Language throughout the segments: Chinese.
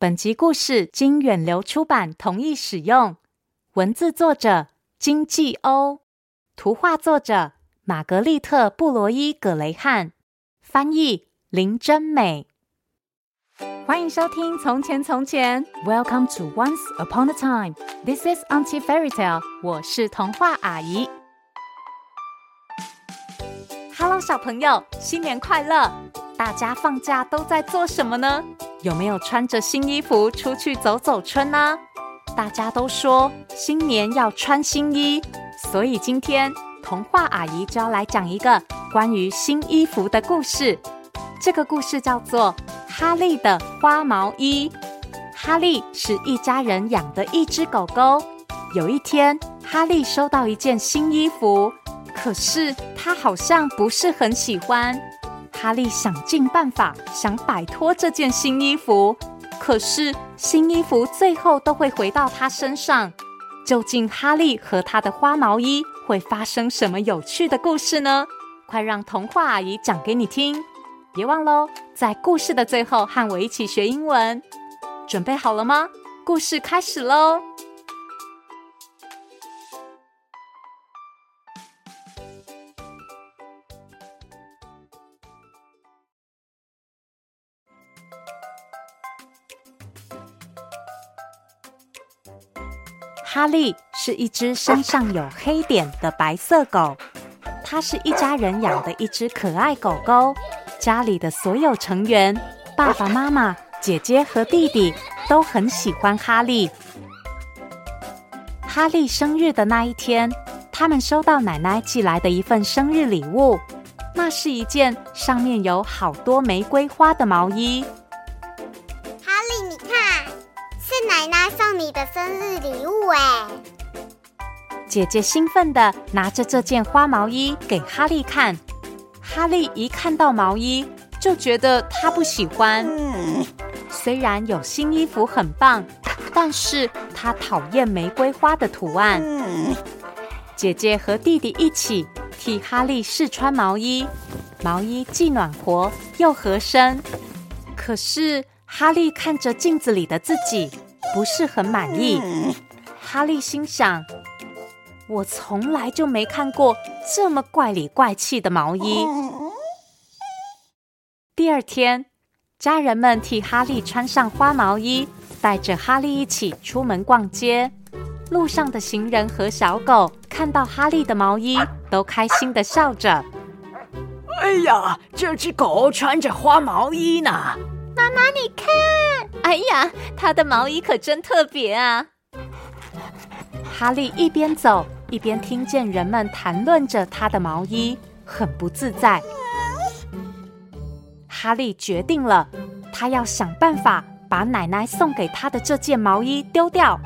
本集故事经远流出版同意使用，文字作者金继欧，图画作者玛格丽特·布罗伊·葛雷汉，翻译林真美。欢迎收听《从前从前》，Welcome to Once Upon a Time。This is Auntie Fairy Tale。我是童话阿姨。Hello，小朋友，新年快乐！大家放假都在做什么呢？有没有穿着新衣服出去走走春呢？大家都说新年要穿新衣，所以今天童话阿姨就要来讲一个关于新衣服的故事。这个故事叫做《哈利的花毛衣》。哈利是一家人养的一只狗狗。有一天，哈利收到一件新衣服，可是他好像不是很喜欢。哈利想尽办法想摆脱这件新衣服，可是新衣服最后都会回到他身上。究竟哈利和他的花毛衣会发生什么有趣的故事呢？快让童话阿姨讲给你听！别忘喽，在故事的最后和我一起学英文。准备好了吗？故事开始喽！哈利是一只身上有黑点的白色狗，它是一家人养的一只可爱狗狗。家里的所有成员，爸爸妈妈、姐姐和弟弟都很喜欢哈利。哈利生日的那一天，他们收到奶奶寄来的一份生日礼物，那是一件上面有好多玫瑰花的毛衣。你的生日礼物哎！姐姐兴奋地拿着这件花毛衣给哈利看。哈利一看到毛衣就觉得他不喜欢。虽然有新衣服很棒，但是他讨厌玫瑰花的图案。姐姐和弟弟一起替哈利试穿毛衣，毛衣既暖和又合身。可是哈利看着镜子里的自己。不是很满意，哈利心想：“我从来就没看过这么怪里怪气的毛衣。”第二天，家人们替哈利穿上花毛衣，带着哈利一起出门逛街。路上的行人和小狗看到哈利的毛衣，都开心的笑着：“哎呀，这只狗穿着花毛衣呢！”妈妈，你看。哎呀，他的毛衣可真特别啊！哈利一边走一边听见人们谈论着他的毛衣，很不自在。哈利决定了，他要想办法把奶奶送给他的这件毛衣丢掉。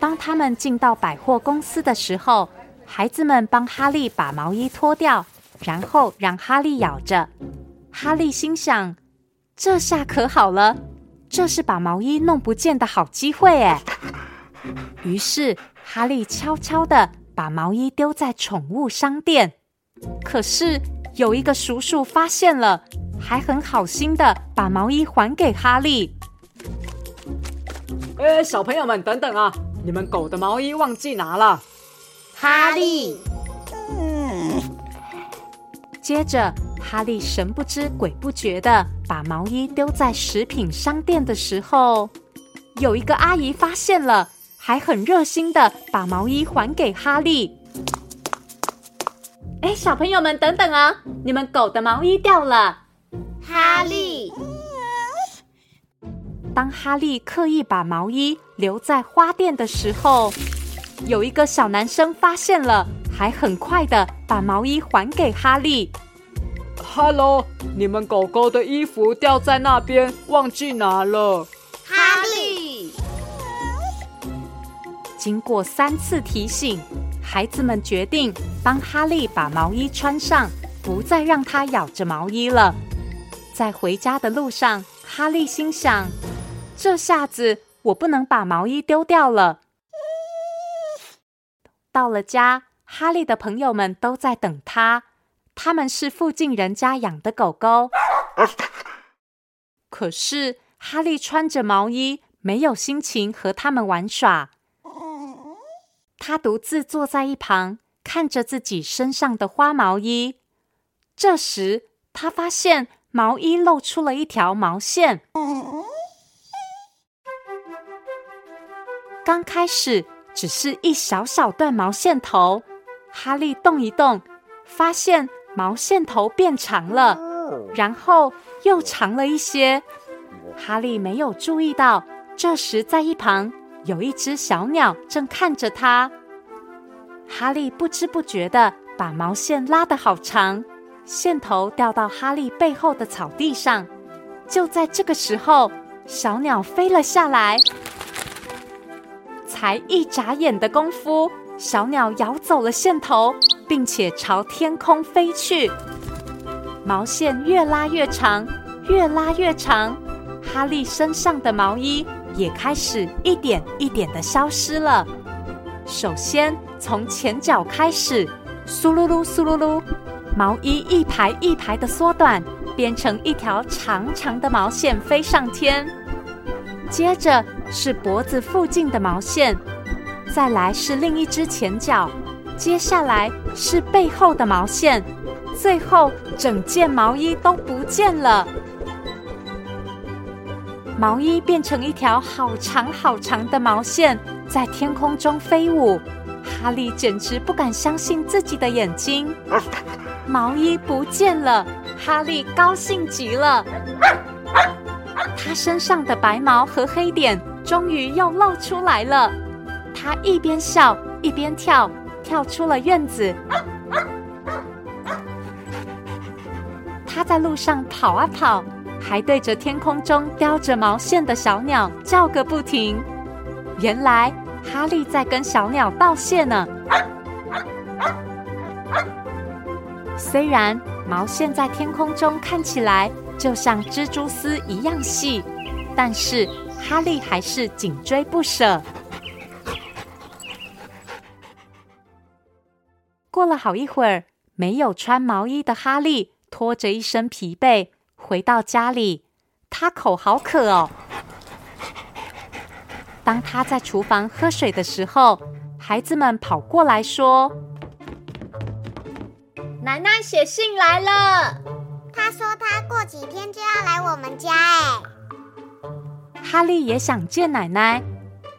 当他们进到百货公司的时候，孩子们帮哈利把毛衣脱掉，然后让哈利咬着。哈利心想：“这下可好了，这是把毛衣弄不见的好机会哎。”于是，哈利悄悄的把毛衣丢在宠物商店。可是，有一个叔叔发现了，还很好心的把毛衣还给哈利。哎，小朋友们，等等啊！你们狗的毛衣忘记拿了。哈利，嗯，接着。哈利神不知鬼不觉的把毛衣丢在食品商店的时候，有一个阿姨发现了，还很热心的把毛衣还给哈利。哎，小朋友们，等等啊！你们狗的毛衣掉了。哈利，当哈利刻意把毛衣留在花店的时候，有一个小男生发现了，还很快的把毛衣还给哈利。哈喽，你们狗狗的衣服掉在那边，忘记拿了。哈利，经过三次提醒，孩子们决定帮哈利把毛衣穿上，不再让他咬着毛衣了。在回家的路上，哈利心想：这下子我不能把毛衣丢掉了。到了家，哈利的朋友们都在等他。他们是附近人家养的狗狗，可是哈利穿着毛衣，没有心情和他们玩耍。他独自坐在一旁，看着自己身上的花毛衣。这时，他发现毛衣露出了一条毛线。刚开始只是一小小段毛线头，哈利动一动，发现毛线头变长了，然后又长了一些。哈利没有注意到，这时在一旁有一只小鸟正看着他。哈利不知不觉的把毛线拉得好长，线头掉到哈利背后的草地上。就在这个时候，小鸟飞了下来。才一眨眼的功夫，小鸟咬走了线头，并且朝天空飞去。毛线越拉越长，越拉越长。哈利身上的毛衣也开始一点一点的消失了。首先从前脚开始，苏噜噜，苏噜噜，毛衣一排一排的缩短，变成一条长长的毛线飞上天。接着是脖子附近的毛线，再来是另一只前脚，接下来是背后的毛线，最后整件毛衣都不见了。毛衣变成一条好长好长的毛线，在天空中飞舞。哈利简直不敢相信自己的眼睛，毛衣不见了，哈利高兴极了。他身上的白毛和黑点终于又露出来了。他一边笑一边跳，跳出了院子。他在路上跑啊跑。还对着天空中叼着毛线的小鸟叫个不停。原来哈利在跟小鸟道谢呢。虽然毛线在天空中看起来就像蜘蛛丝一样细，但是哈利还是紧追不舍。过了好一会儿，没有穿毛衣的哈利拖着一身疲惫。回到家里，他口好渴哦。当他在厨房喝水的时候，孩子们跑过来说：“奶奶写信来了。”他说他过几天就要来我们家。哎，哈利也想见奶奶，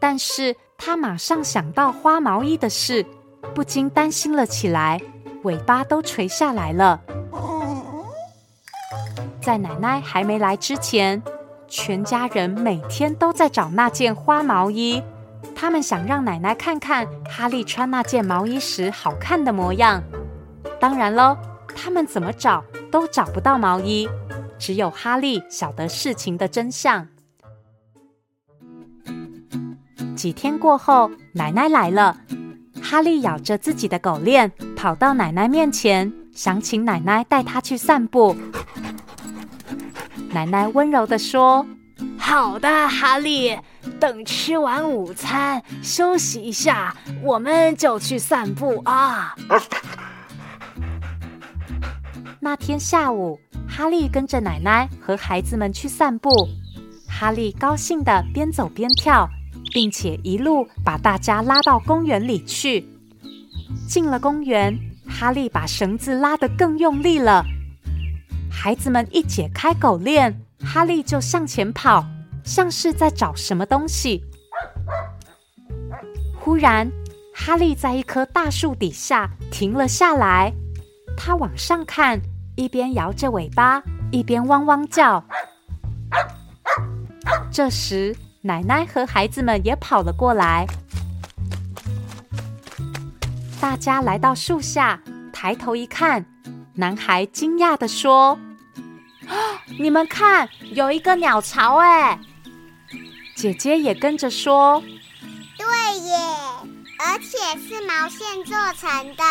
但是他马上想到花毛衣的事，不禁担心了起来，尾巴都垂下来了。在奶奶还没来之前，全家人每天都在找那件花毛衣。他们想让奶奶看看哈利穿那件毛衣时好看的模样。当然喽，他们怎么找都找不到毛衣，只有哈利晓得事情的真相。几天过后，奶奶来了。哈利咬着自己的狗链，跑到奶奶面前，想请奶奶带他去散步。奶奶温柔地说：“好的，哈利，等吃完午餐休息一下，我们就去散步啊。”那天下午，哈利跟着奶奶和孩子们去散步。哈利高兴的边走边跳，并且一路把大家拉到公园里去。进了公园，哈利把绳子拉得更用力了。孩子们一解开狗链，哈利就向前跑，像是在找什么东西。忽然，哈利在一棵大树底下停了下来。他往上看，一边摇着尾巴，一边汪汪叫。这时，奶奶和孩子们也跑了过来。大家来到树下，抬头一看。男孩惊讶地说：“你们看，有一个鸟巢哎！”姐姐也跟着说：“对耶，而且是毛线做成的。”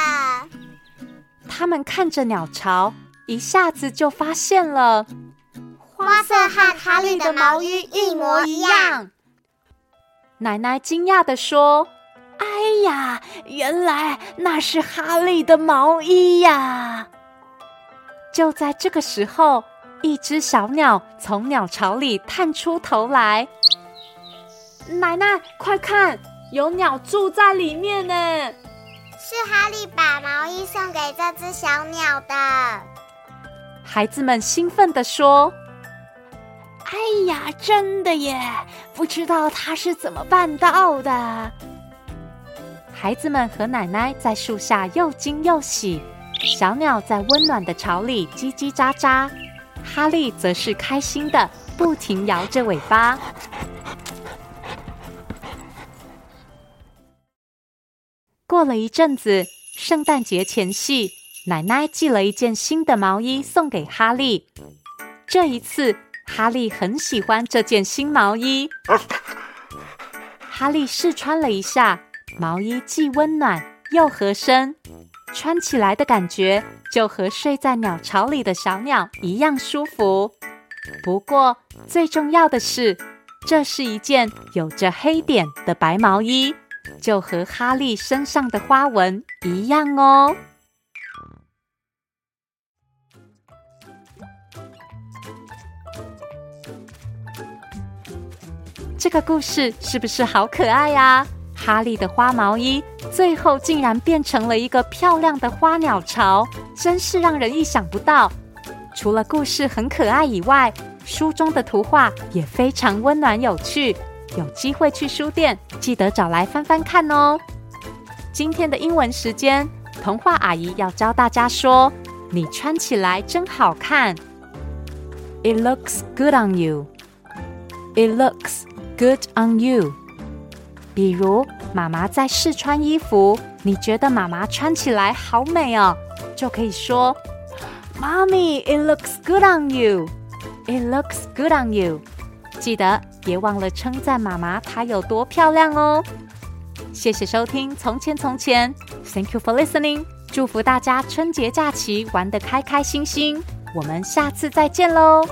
他们看着鸟巢，一下子就发现了花色和哈利的毛衣一模一样。奶奶惊讶地说：“哎呀，原来那是哈利的毛衣呀！”就在这个时候，一只小鸟从鸟巢里探出头来。奶奶，快看，有鸟住在里面呢！是哈利把毛衣送给这只小鸟的。孩子们兴奋地说：“哎呀，真的耶！不知道他是怎么办到的。”孩子们和奶奶在树下又惊又喜，小鸟在温暖的巢里叽叽喳喳，哈利则是开心的不停摇着尾巴。过了一阵子，圣诞节前夕，奶奶寄了一件新的毛衣送给哈利。这一次，哈利很喜欢这件新毛衣。哈利试穿了一下，毛衣既温暖又合身，穿起来的感觉就和睡在鸟巢里的小鸟一样舒服。不过，最重要的是，这是一件有着黑点的白毛衣。就和哈利身上的花纹一样哦。这个故事是不是好可爱呀？哈利的花毛衣最后竟然变成了一个漂亮的花鸟巢，真是让人意想不到。除了故事很可爱以外，书中的图画也非常温暖有趣。有机会去书店，记得找来翻翻看哦。今天的英文时间，童话阿姨要教大家说：“你穿起来真好看。” It looks good on you. It looks good on you. 比如妈妈在试穿衣服，你觉得妈妈穿起来好美哦，就可以说：“Mommy, it looks good on you. It looks good on you.” 记得别忘了称赞妈妈，她有多漂亮哦！谢谢收听《从前从前》，Thank you for listening。祝福大家春节假期玩得开开心心，我们下次再见喽！